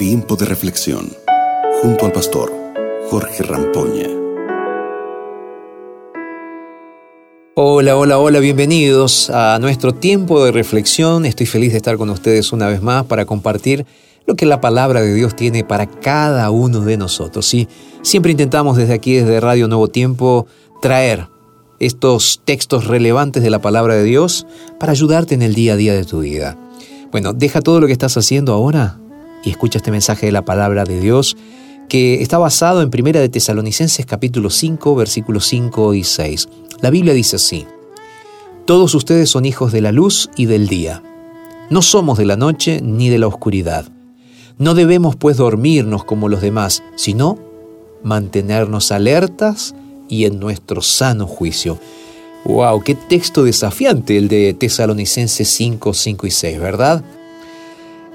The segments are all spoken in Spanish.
Tiempo de reflexión junto al pastor Jorge Rampoña. Hola, hola, hola, bienvenidos a nuestro tiempo de reflexión. Estoy feliz de estar con ustedes una vez más para compartir lo que la palabra de Dios tiene para cada uno de nosotros. Sí, siempre intentamos desde aquí, desde Radio Nuevo Tiempo, traer estos textos relevantes de la palabra de Dios para ayudarte en el día a día de tu vida. Bueno, deja todo lo que estás haciendo ahora y escucha este mensaje de la palabra de Dios que está basado en Primera de Tesalonicenses capítulo 5 versículos 5 y 6. La Biblia dice así: Todos ustedes son hijos de la luz y del día. No somos de la noche ni de la oscuridad. No debemos pues dormirnos como los demás, sino mantenernos alertas y en nuestro sano juicio. ¡Wow! ¡Qué texto desafiante el de Tesalonicenses 5, 5 y 6, ¿verdad?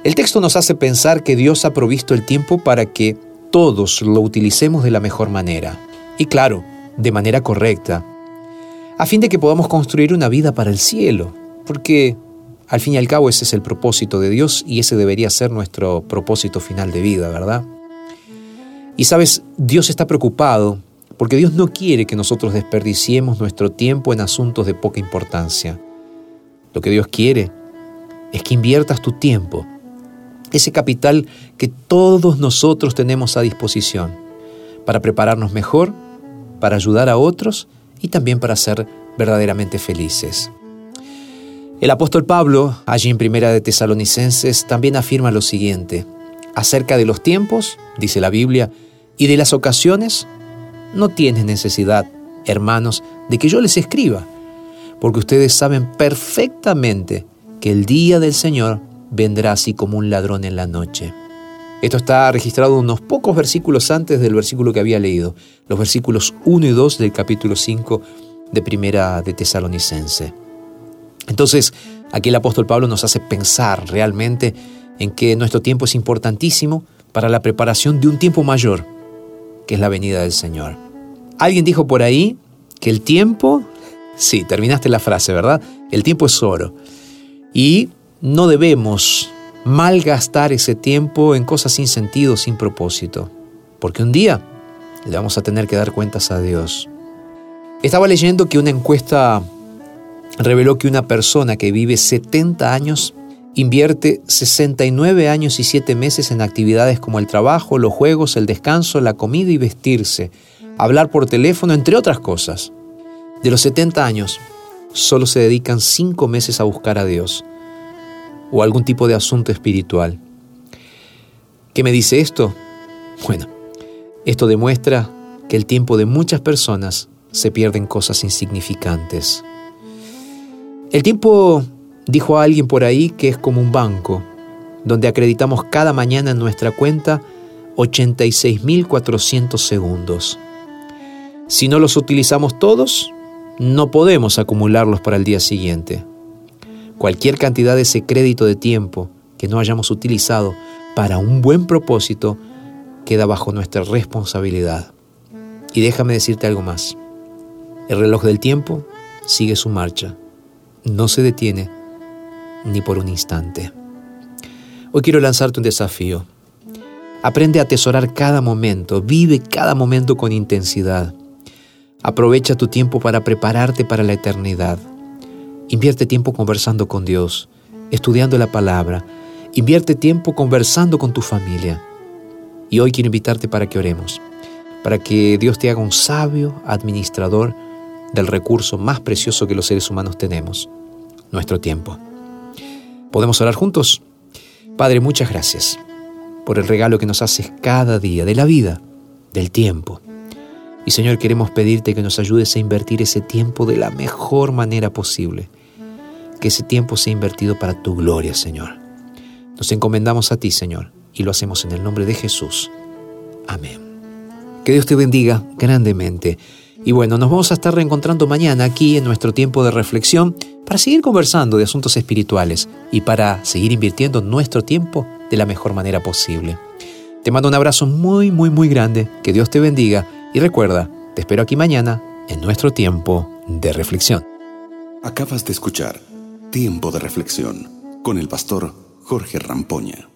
El texto nos hace pensar que Dios ha provisto el tiempo para que todos lo utilicemos de la mejor manera. Y claro, de manera correcta. A fin de que podamos construir una vida para el cielo. Porque al fin y al cabo ese es el propósito de Dios y ese debería ser nuestro propósito final de vida, ¿verdad? Y sabes, Dios está preocupado porque Dios no quiere que nosotros desperdiciemos nuestro tiempo en asuntos de poca importancia. Lo que Dios quiere es que inviertas tu tiempo ese capital que todos nosotros tenemos a disposición para prepararnos mejor, para ayudar a otros y también para ser verdaderamente felices. El apóstol Pablo, allí en Primera de Tesalonicenses, también afirma lo siguiente, acerca de los tiempos, dice la Biblia, y de las ocasiones, no tienes necesidad, hermanos, de que yo les escriba, porque ustedes saben perfectamente que el día del Señor vendrá así como un ladrón en la noche. Esto está registrado unos pocos versículos antes del versículo que había leído, los versículos 1 y 2 del capítulo 5 de Primera de Tesalonicense. Entonces, aquí el apóstol Pablo nos hace pensar realmente en que nuestro tiempo es importantísimo para la preparación de un tiempo mayor, que es la venida del Señor. Alguien dijo por ahí que el tiempo, sí, terminaste la frase, ¿verdad? El tiempo es oro. Y no debemos malgastar ese tiempo en cosas sin sentido, sin propósito, porque un día le vamos a tener que dar cuentas a Dios. Estaba leyendo que una encuesta reveló que una persona que vive 70 años invierte 69 años y 7 meses en actividades como el trabajo, los juegos, el descanso, la comida y vestirse, hablar por teléfono, entre otras cosas. De los 70 años, solo se dedican 5 meses a buscar a Dios o algún tipo de asunto espiritual. ¿Qué me dice esto? Bueno, esto demuestra que el tiempo de muchas personas se pierde en cosas insignificantes. El tiempo, dijo a alguien por ahí, que es como un banco, donde acreditamos cada mañana en nuestra cuenta 86.400 segundos. Si no los utilizamos todos, no podemos acumularlos para el día siguiente. Cualquier cantidad de ese crédito de tiempo que no hayamos utilizado para un buen propósito queda bajo nuestra responsabilidad. Y déjame decirte algo más. El reloj del tiempo sigue su marcha. No se detiene ni por un instante. Hoy quiero lanzarte un desafío. Aprende a atesorar cada momento, vive cada momento con intensidad. Aprovecha tu tiempo para prepararte para la eternidad. Invierte tiempo conversando con Dios, estudiando la palabra. Invierte tiempo conversando con tu familia. Y hoy quiero invitarte para que oremos, para que Dios te haga un sabio administrador del recurso más precioso que los seres humanos tenemos, nuestro tiempo. ¿Podemos orar juntos? Padre, muchas gracias por el regalo que nos haces cada día de la vida, del tiempo. Y Señor, queremos pedirte que nos ayudes a invertir ese tiempo de la mejor manera posible. Que ese tiempo sea invertido para tu gloria, Señor. Nos encomendamos a ti, Señor, y lo hacemos en el nombre de Jesús. Amén. Que Dios te bendiga grandemente. Y bueno, nos vamos a estar reencontrando mañana aquí en nuestro tiempo de reflexión para seguir conversando de asuntos espirituales y para seguir invirtiendo nuestro tiempo de la mejor manera posible. Te mando un abrazo muy, muy, muy grande. Que Dios te bendiga y recuerda, te espero aquí mañana en nuestro tiempo de reflexión. Acabas de escuchar Tiempo de Reflexión con el pastor Jorge Rampoña.